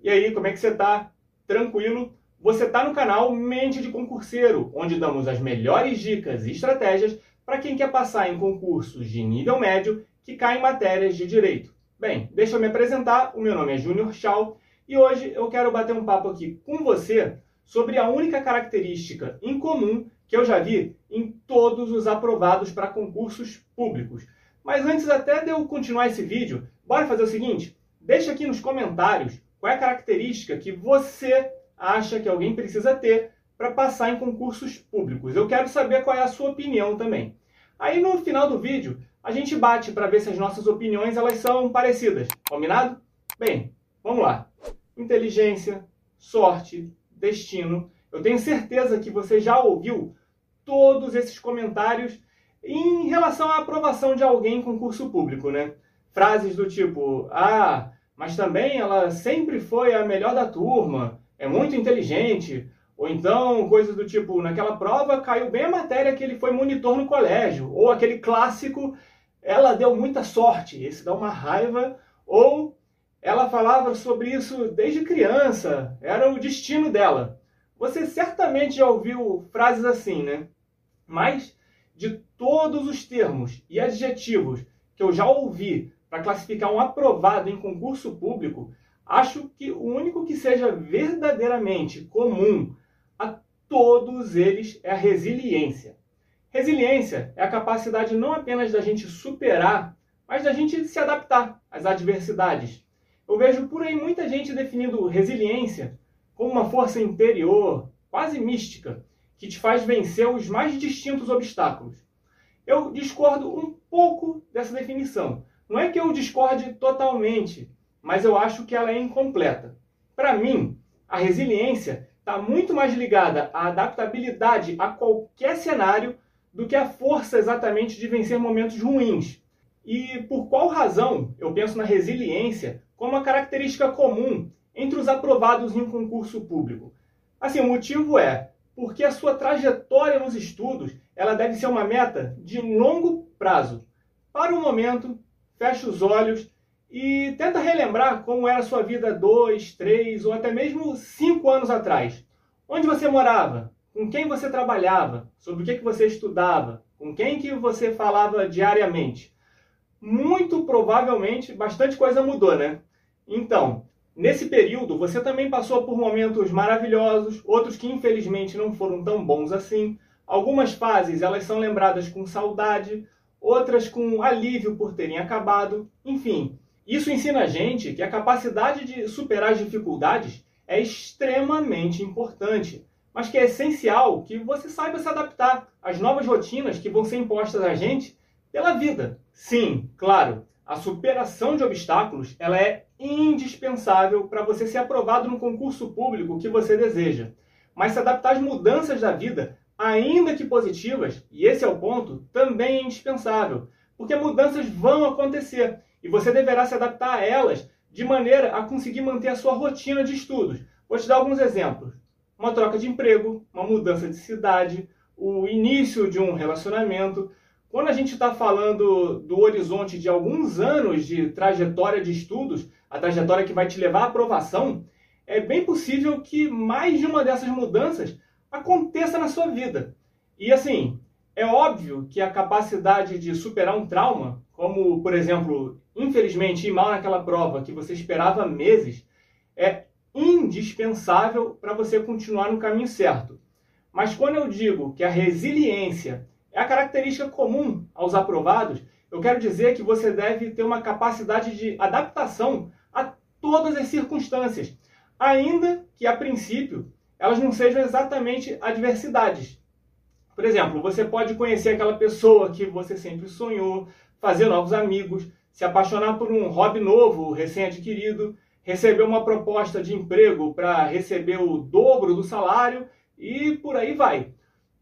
E aí, como é que você tá? Tranquilo? Você está no canal Mente de Concurseiro, onde damos as melhores dicas e estratégias para quem quer passar em concursos de nível médio que caem em matérias de direito. Bem, deixa eu me apresentar, o meu nome é Júnior Schau e hoje eu quero bater um papo aqui com você sobre a única característica em comum que eu já vi em todos os aprovados para concursos públicos. Mas antes até de eu continuar esse vídeo, bora fazer o seguinte? Deixa aqui nos comentários qual é a característica que você acha que alguém precisa ter para passar em concursos públicos. Eu quero saber qual é a sua opinião também. Aí no final do vídeo, a gente bate para ver se as nossas opiniões elas são parecidas. Combinado? Bem, vamos lá. Inteligência, sorte, destino. Eu tenho certeza que você já ouviu todos esses comentários em relação à aprovação de alguém em concurso público, né? Frases do tipo: "Ah, mas também ela sempre foi a melhor da turma, é muito inteligente. Ou então, coisas do tipo, naquela prova caiu bem a matéria que ele foi monitor no colégio. Ou aquele clássico, ela deu muita sorte, esse dá uma raiva. Ou ela falava sobre isso desde criança, era o destino dela. Você certamente já ouviu frases assim, né? Mas de todos os termos e adjetivos que eu já ouvi para classificar um aprovado em concurso público, acho que o único que seja verdadeiramente comum a todos eles é a resiliência. Resiliência é a capacidade não apenas da gente superar, mas da gente se adaptar às adversidades. Eu vejo por aí muita gente definindo resiliência como uma força interior, quase mística, que te faz vencer os mais distintos obstáculos. Eu discordo um pouco dessa definição, não é que eu discorde totalmente, mas eu acho que ela é incompleta. Para mim, a resiliência está muito mais ligada à adaptabilidade a qualquer cenário do que a força exatamente de vencer momentos ruins. E por qual razão eu penso na resiliência como uma característica comum entre os aprovados em um concurso público? Assim, o motivo é porque a sua trajetória nos estudos ela deve ser uma meta de longo prazo. Para o momento, fecha os olhos e tenta relembrar como era a sua vida dois, três ou até mesmo cinco anos atrás. Onde você morava? Com quem você trabalhava? Sobre o que, que você estudava? Com quem que você falava diariamente? Muito provavelmente bastante coisa mudou, né? Então, nesse período você também passou por momentos maravilhosos, outros que infelizmente não foram tão bons assim. Algumas fases elas são lembradas com saudade, outras com alívio por terem acabado, enfim. Isso ensina a gente que a capacidade de superar as dificuldades é extremamente importante, mas que é essencial que você saiba se adaptar às novas rotinas que vão ser impostas a gente pela vida. Sim, claro, a superação de obstáculos ela é indispensável para você ser aprovado no concurso público que você deseja. Mas se adaptar às mudanças da vida ainda que positivas, e esse é o ponto, também é indispensável, porque mudanças vão acontecer e você deverá se adaptar a elas de maneira a conseguir manter a sua rotina de estudos. Vou te dar alguns exemplos: uma troca de emprego, uma mudança de cidade, o início de um relacionamento. Quando a gente está falando do horizonte de alguns anos de trajetória de estudos, a trajetória que vai te levar à aprovação, é bem possível que mais de uma dessas mudanças aconteça na sua vida. E assim, é óbvio que a capacidade de superar um trauma, como por exemplo, infelizmente ir mal naquela prova que você esperava meses, é indispensável para você continuar no caminho certo. Mas quando eu digo que a resiliência é a característica comum aos aprovados, eu quero dizer que você deve ter uma capacidade de adaptação a todas as circunstâncias, ainda que a princípio elas não sejam exatamente adversidades. Por exemplo, você pode conhecer aquela pessoa que você sempre sonhou, fazer novos amigos, se apaixonar por um hobby novo, recém-adquirido, receber uma proposta de emprego para receber o dobro do salário e por aí vai.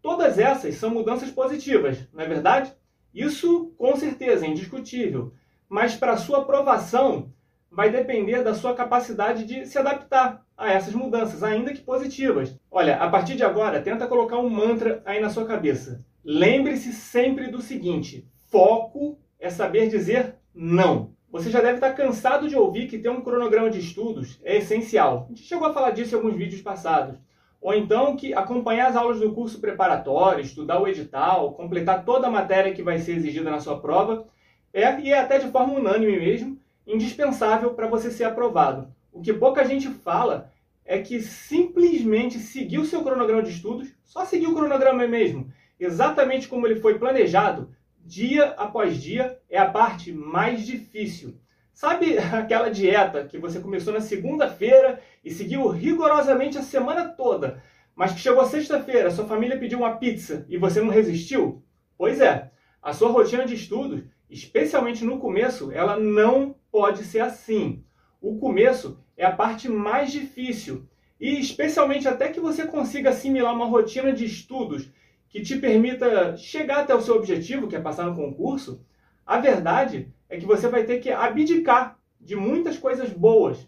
Todas essas são mudanças positivas, não é verdade? Isso com certeza é indiscutível, mas para sua aprovação vai depender da sua capacidade de se adaptar a essas mudanças, ainda que positivas. Olha, a partir de agora, tenta colocar um mantra aí na sua cabeça. Lembre-se sempre do seguinte: foco é saber dizer não. você já deve estar cansado de ouvir que ter um cronograma de estudos é essencial. A gente chegou a falar disso em alguns vídeos passados. Ou então que acompanhar as aulas do curso preparatório, estudar o edital, completar toda a matéria que vai ser exigida na sua prova, é, e é até de forma unânime mesmo, indispensável para você ser aprovado. O que pouca gente fala é que simplesmente seguir o seu cronograma de estudos, só seguir o cronograma mesmo, exatamente como ele foi planejado, dia após dia, é a parte mais difícil. Sabe aquela dieta que você começou na segunda-feira e seguiu rigorosamente a semana toda, mas que chegou sexta-feira, sua família pediu uma pizza e você não resistiu? Pois é, a sua rotina de estudos, especialmente no começo, ela não pode ser assim. O começo é a parte mais difícil e especialmente até que você consiga assimilar uma rotina de estudos que te permita chegar até o seu objetivo, que é passar no concurso, a verdade é que você vai ter que abdicar de muitas coisas boas.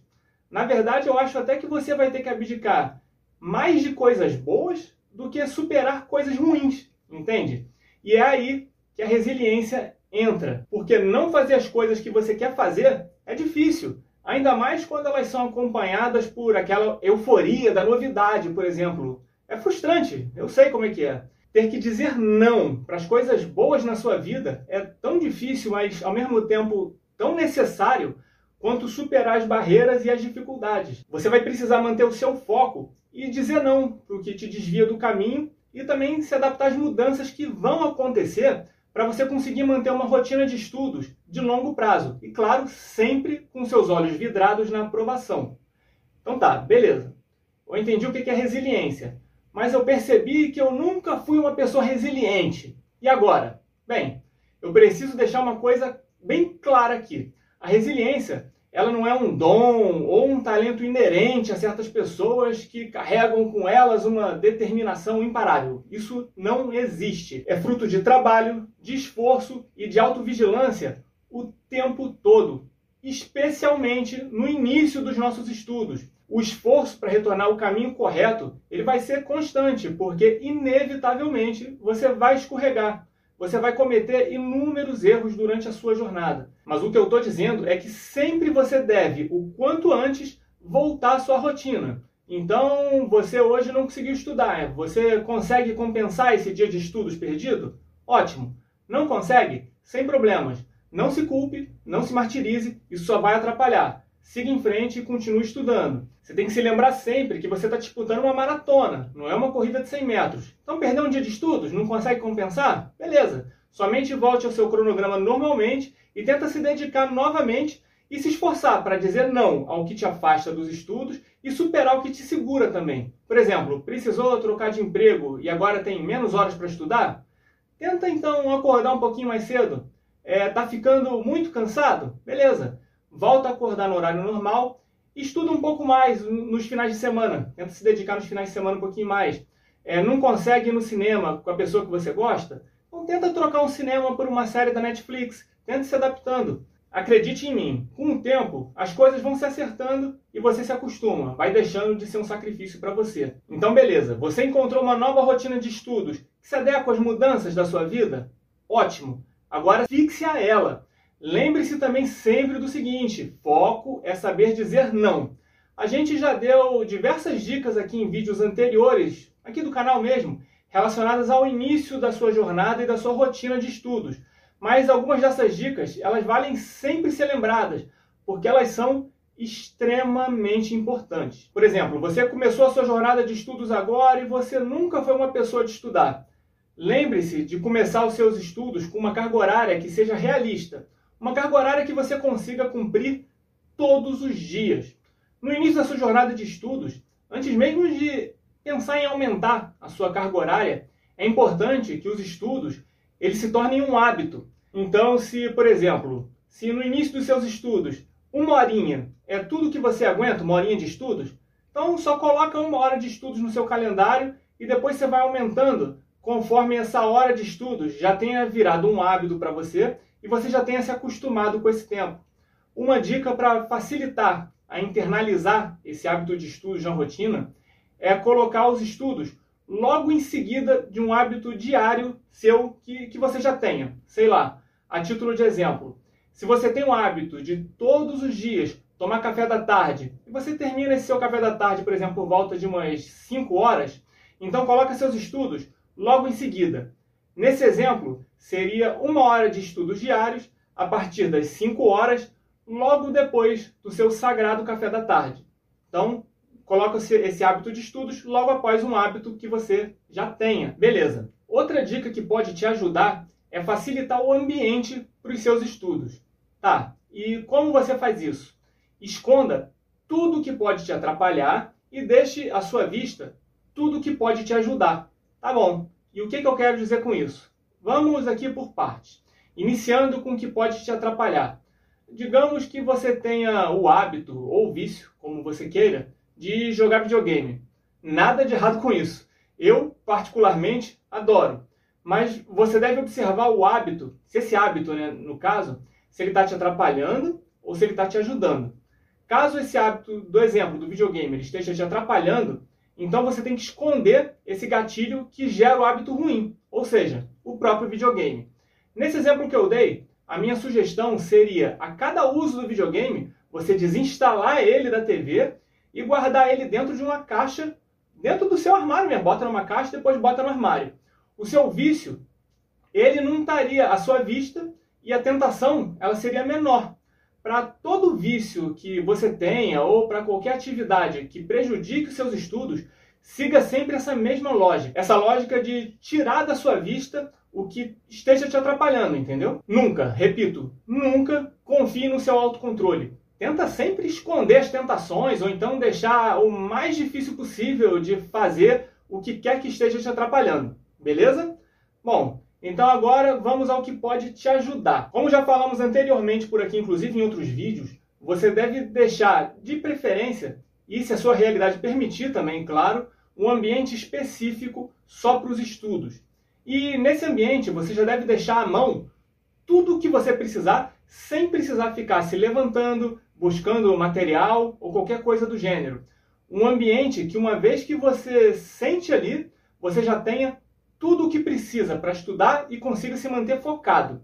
Na verdade, eu acho até que você vai ter que abdicar mais de coisas boas do que superar coisas ruins, entende? E é aí que a resiliência entra, porque não fazer as coisas que você quer fazer é difícil, ainda mais quando elas são acompanhadas por aquela euforia da novidade, por exemplo. É frustrante, eu sei como é que é. Ter que dizer não para as coisas boas na sua vida é tão difícil, mas ao mesmo tempo tão necessário quanto superar as barreiras e as dificuldades. Você vai precisar manter o seu foco e dizer não para o que te desvia do caminho e também se adaptar às mudanças que vão acontecer para você conseguir manter uma rotina de estudos de longo prazo. E claro, sempre com seus olhos vidrados na aprovação. Então tá, beleza. Eu entendi o que é resiliência mas eu percebi que eu nunca fui uma pessoa resiliente. E agora? Bem, eu preciso deixar uma coisa bem clara aqui. A resiliência, ela não é um dom ou um talento inerente a certas pessoas que carregam com elas uma determinação imparável. Isso não existe. É fruto de trabalho, de esforço e de autovigilância o tempo todo, especialmente no início dos nossos estudos o esforço para retornar ao caminho correto, ele vai ser constante, porque inevitavelmente você vai escorregar. Você vai cometer inúmeros erros durante a sua jornada. Mas o que eu estou dizendo é que sempre você deve, o quanto antes, voltar à sua rotina. Então, você hoje não conseguiu estudar, você consegue compensar esse dia de estudos perdido? Ótimo. Não consegue? Sem problemas. Não se culpe, não se martirize, isso só vai atrapalhar siga em frente e continue estudando. Você tem que se lembrar sempre que você está disputando uma maratona, não é uma corrida de 100 metros. Então, perder um dia de estudos, não consegue compensar? Beleza. Somente volte ao seu cronograma normalmente e tenta se dedicar novamente e se esforçar para dizer não ao que te afasta dos estudos e superar o que te segura também. Por exemplo, precisou trocar de emprego e agora tem menos horas para estudar? Tenta então acordar um pouquinho mais cedo. É, tá ficando muito cansado? Beleza volta a acordar no horário normal, estuda um pouco mais nos finais de semana, tenta se dedicar nos finais de semana um pouquinho mais. É, não consegue ir no cinema com a pessoa que você gosta? Então tenta trocar um cinema por uma série da Netflix, tenta se adaptando. Acredite em mim, com o tempo as coisas vão se acertando e você se acostuma, vai deixando de ser um sacrifício para você. Então beleza, você encontrou uma nova rotina de estudos que se adequa às mudanças da sua vida? Ótimo! Agora fixe a ela. Lembre-se também sempre do seguinte: foco é saber dizer não. A gente já deu diversas dicas aqui em vídeos anteriores, aqui do canal mesmo, relacionadas ao início da sua jornada e da sua rotina de estudos. Mas algumas dessas dicas, elas valem sempre ser lembradas, porque elas são extremamente importantes. Por exemplo, você começou a sua jornada de estudos agora e você nunca foi uma pessoa de estudar. Lembre-se de começar os seus estudos com uma carga horária que seja realista uma carga horária que você consiga cumprir todos os dias. No início da sua jornada de estudos, antes mesmo de pensar em aumentar a sua carga horária, é importante que os estudos eles se tornem um hábito. Então, se, por exemplo, se no início dos seus estudos uma horinha é tudo que você aguenta, uma horinha de estudos, então só coloca uma hora de estudos no seu calendário e depois você vai aumentando conforme essa hora de estudos já tenha virado um hábito para você e você já tenha se acostumado com esse tempo. Uma dica para facilitar a internalizar esse hábito de estudos na rotina é colocar os estudos logo em seguida de um hábito diário seu que, que você já tenha. Sei lá, a título de exemplo, Se você tem o hábito de todos os dias tomar café da tarde e você termina esse seu café da tarde, por exemplo, por volta de umas 5 horas, então coloca seus estudos logo em seguida. Nesse exemplo, seria uma hora de estudos diários a partir das 5 horas, logo depois do seu sagrado café da tarde. Então, coloca esse hábito de estudos logo após um hábito que você já tenha. Beleza. Outra dica que pode te ajudar é facilitar o ambiente para os seus estudos. Tá, e como você faz isso? Esconda tudo que pode te atrapalhar e deixe à sua vista tudo que pode te ajudar. Tá bom. E o que, que eu quero dizer com isso? Vamos aqui por partes. Iniciando com o que pode te atrapalhar. Digamos que você tenha o hábito ou vício, como você queira, de jogar videogame. Nada de errado com isso. Eu, particularmente, adoro. Mas você deve observar o hábito, se esse hábito, né, no caso, se ele está te atrapalhando ou se ele está te ajudando. Caso esse hábito do exemplo do videogame esteja te atrapalhando, então você tem que esconder esse gatilho que gera o hábito ruim, ou seja, o próprio videogame. Nesse exemplo que eu dei, a minha sugestão seria, a cada uso do videogame, você desinstalar ele da TV e guardar ele dentro de uma caixa, dentro do seu armário mesmo. Bota numa caixa depois bota no armário. O seu vício, ele não estaria à sua vista e a tentação, ela seria menor. Para todo vício que você tenha ou para qualquer atividade que prejudique os seus estudos, siga sempre essa mesma lógica. Essa lógica de tirar da sua vista o que esteja te atrapalhando, entendeu? Nunca, repito, nunca confie no seu autocontrole. Tenta sempre esconder as tentações ou então deixar o mais difícil possível de fazer o que quer que esteja te atrapalhando. Beleza? Bom, então agora vamos ao que pode te ajudar. Como já falamos anteriormente por aqui, inclusive em outros vídeos, você deve deixar de preferência, e se a sua realidade permitir também, claro, um ambiente específico só para os estudos. E nesse ambiente você já deve deixar à mão tudo o que você precisar, sem precisar ficar se levantando, buscando material ou qualquer coisa do gênero. Um ambiente que, uma vez que você sente ali, você já tenha tudo o que precisa para estudar e consiga se manter focado.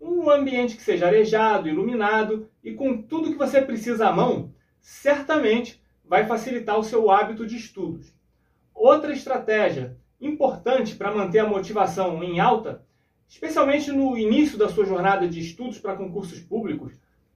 Um ambiente que seja arejado, iluminado e com tudo que você precisa à mão, certamente vai facilitar o seu hábito de estudos. Outra estratégia importante para manter a motivação em alta, especialmente no início da sua jornada de estudos para concursos públicos,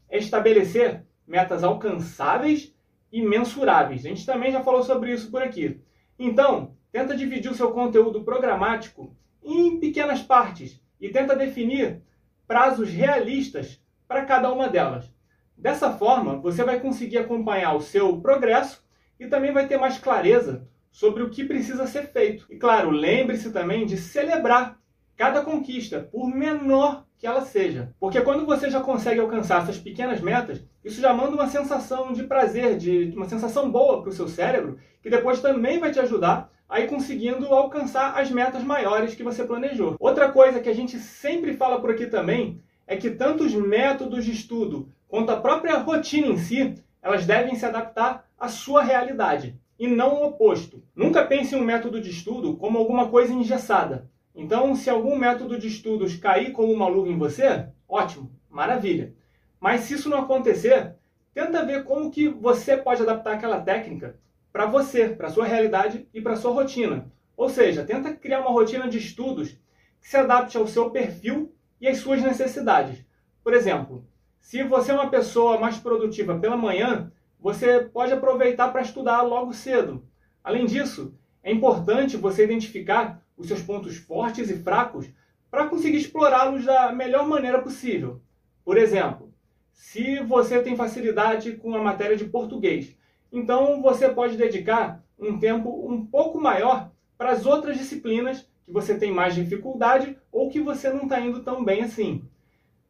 é estabelecer metas alcançáveis e mensuráveis. A gente também já falou sobre isso por aqui. Então, tenta dividir o seu conteúdo programático em pequenas partes e tenta definir prazos realistas para cada uma delas. Dessa forma, você vai conseguir acompanhar o seu progresso e também vai ter mais clareza sobre o que precisa ser feito. E claro, lembre-se também de celebrar cada conquista, por menor que ela seja. Porque quando você já consegue alcançar essas pequenas metas, isso já manda uma sensação de prazer, de uma sensação boa para o seu cérebro, que depois também vai te ajudar a ir conseguindo alcançar as metas maiores que você planejou. Outra coisa que a gente sempre fala por aqui também é que tanto os métodos de estudo quanto a própria rotina em si, elas devem se adaptar à sua realidade e não o oposto. Nunca pense em um método de estudo como alguma coisa engessada. Então, se algum método de estudos cair como uma luva em você, ótimo, maravilha. Mas se isso não acontecer, tenta ver como que você pode adaptar aquela técnica para você, para sua realidade e para sua rotina. Ou seja, tenta criar uma rotina de estudos que se adapte ao seu perfil e às suas necessidades. Por exemplo, se você é uma pessoa mais produtiva pela manhã, você pode aproveitar para estudar logo cedo. Além disso, é importante você identificar os seus pontos fortes e fracos para conseguir explorá-los da melhor maneira possível. Por exemplo, se você tem facilidade com a matéria de português, então você pode dedicar um tempo um pouco maior para as outras disciplinas que você tem mais dificuldade ou que você não está indo tão bem assim.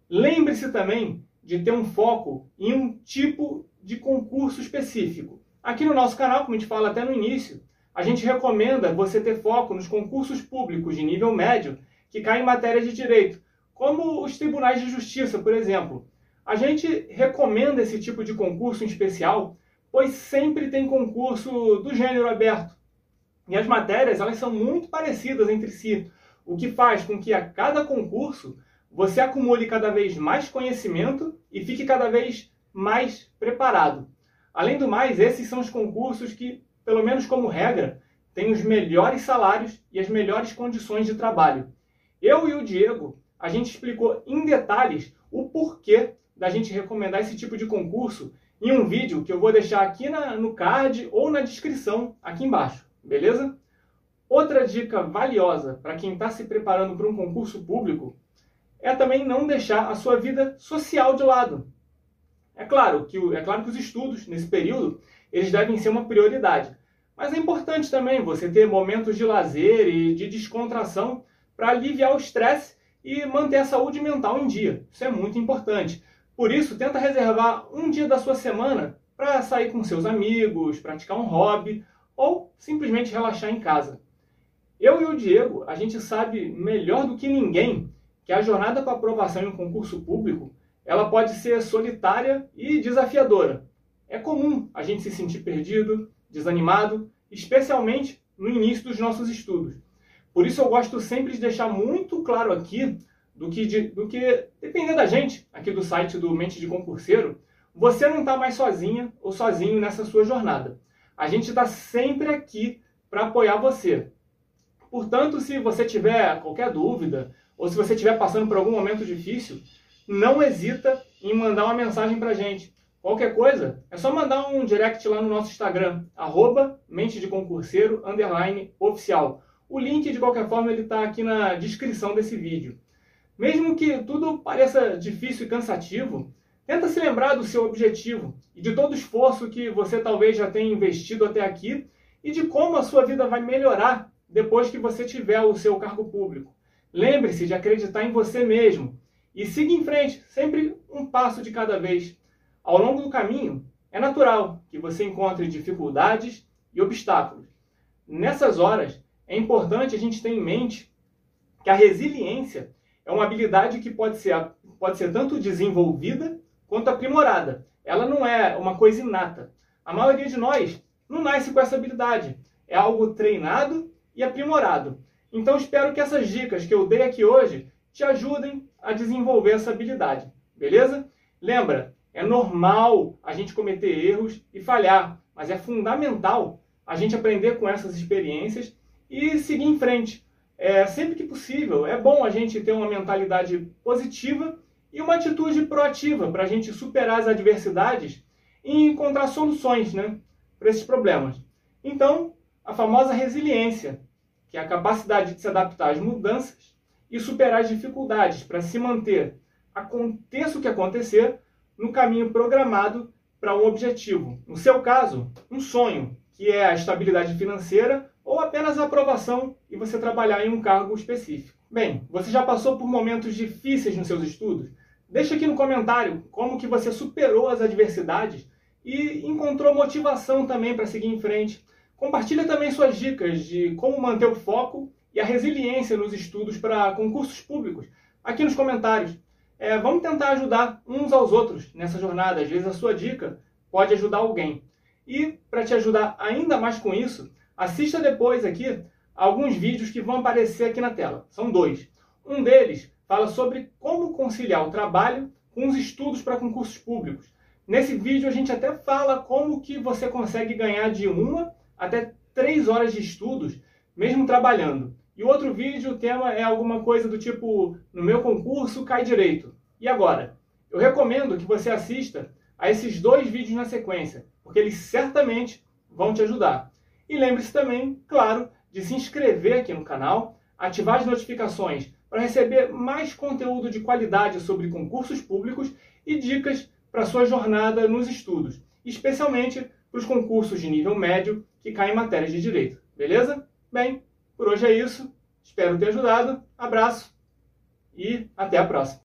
Lembre-se também de ter um foco em um tipo de concurso específico. Aqui no nosso canal, como a gente fala até no início, a gente recomenda você ter foco nos concursos públicos de nível médio que caem em matéria de direito, como os tribunais de justiça, por exemplo. A gente recomenda esse tipo de concurso em especial, pois sempre tem concurso do gênero aberto. E as matérias, elas são muito parecidas entre si, o que faz com que a cada concurso você acumule cada vez mais conhecimento e fique cada vez mais preparado. Além do mais, esses são os concursos que, pelo menos como regra, têm os melhores salários e as melhores condições de trabalho. Eu e o Diego, a gente explicou em detalhes o porquê da gente recomendar esse tipo de concurso em um vídeo que eu vou deixar aqui na, no card ou na descrição aqui embaixo, beleza? Outra dica valiosa para quem está se preparando para um concurso público é também não deixar a sua vida social de lado. É claro que, é claro que os estudos nesse período eles devem ser uma prioridade, mas é importante também você ter momentos de lazer e de descontração para aliviar o estresse e manter a saúde mental em dia. Isso é muito importante. Por isso, tenta reservar um dia da sua semana para sair com seus amigos, praticar um hobby ou simplesmente relaxar em casa. Eu e o Diego, a gente sabe melhor do que ninguém que a jornada para aprovação em um concurso público ela pode ser solitária e desafiadora. É comum a gente se sentir perdido, desanimado, especialmente no início dos nossos estudos. Por isso eu gosto sempre de deixar muito claro aqui do que, de, do que depender da gente, aqui do site do Mente de Concurseiro, você não está mais sozinha ou sozinho nessa sua jornada. A gente está sempre aqui para apoiar você. Portanto, se você tiver qualquer dúvida, ou se você estiver passando por algum momento difícil, não hesita em mandar uma mensagem para a gente. Qualquer coisa, é só mandar um direct lá no nosso Instagram, arroba mente de concurseiro, underline, oficial. O link, de qualquer forma, ele está aqui na descrição desse vídeo. Mesmo que tudo pareça difícil e cansativo, tenta se lembrar do seu objetivo e de todo o esforço que você talvez já tenha investido até aqui e de como a sua vida vai melhorar depois que você tiver o seu cargo público. Lembre-se de acreditar em você mesmo e siga em frente, sempre um passo de cada vez. Ao longo do caminho, é natural que você encontre dificuldades e obstáculos. Nessas horas, é importante a gente ter em mente que a resiliência é uma habilidade que pode ser, pode ser tanto desenvolvida quanto aprimorada. Ela não é uma coisa inata. A maioria de nós não nasce com essa habilidade. É algo treinado e aprimorado. Então espero que essas dicas que eu dei aqui hoje te ajudem a desenvolver essa habilidade, beleza? Lembra, é normal a gente cometer erros e falhar, mas é fundamental a gente aprender com essas experiências e seguir em frente. É, sempre que possível, é bom a gente ter uma mentalidade positiva e uma atitude proativa para a gente superar as adversidades e encontrar soluções né, para esses problemas. Então, a famosa resiliência, que é a capacidade de se adaptar às mudanças e superar as dificuldades para se manter, aconteça o que acontecer, no caminho programado para um objetivo. No seu caso, um sonho, que é a estabilidade financeira ou apenas a aprovação e você trabalhar em um cargo específico. Bem, você já passou por momentos difíceis nos seus estudos? Deixa aqui no comentário como que você superou as adversidades e encontrou motivação também para seguir em frente. Compartilha também suas dicas de como manter o foco e a resiliência nos estudos para concursos públicos aqui nos comentários. É, vamos tentar ajudar uns aos outros nessa jornada. Às vezes a sua dica pode ajudar alguém. E para te ajudar ainda mais com isso, assista depois aqui alguns vídeos que vão aparecer aqui na tela. São dois. Um deles fala sobre como conciliar o trabalho com os estudos para concursos públicos. Nesse vídeo a gente até fala como que você consegue ganhar de uma até três horas de estudos, mesmo trabalhando. E o outro vídeo, o tema é alguma coisa do tipo, no meu concurso cai direito. E agora? Eu recomendo que você assista a esses dois vídeos na sequência, porque eles certamente vão te ajudar. E lembre-se também, claro, de se inscrever aqui no canal, ativar as notificações para receber mais conteúdo de qualidade sobre concursos públicos e dicas para sua jornada nos estudos, especialmente para os concursos de nível médio que caem em matérias de direito. Beleza? Bem, por hoje é isso. Espero ter ajudado. Abraço e até a próxima.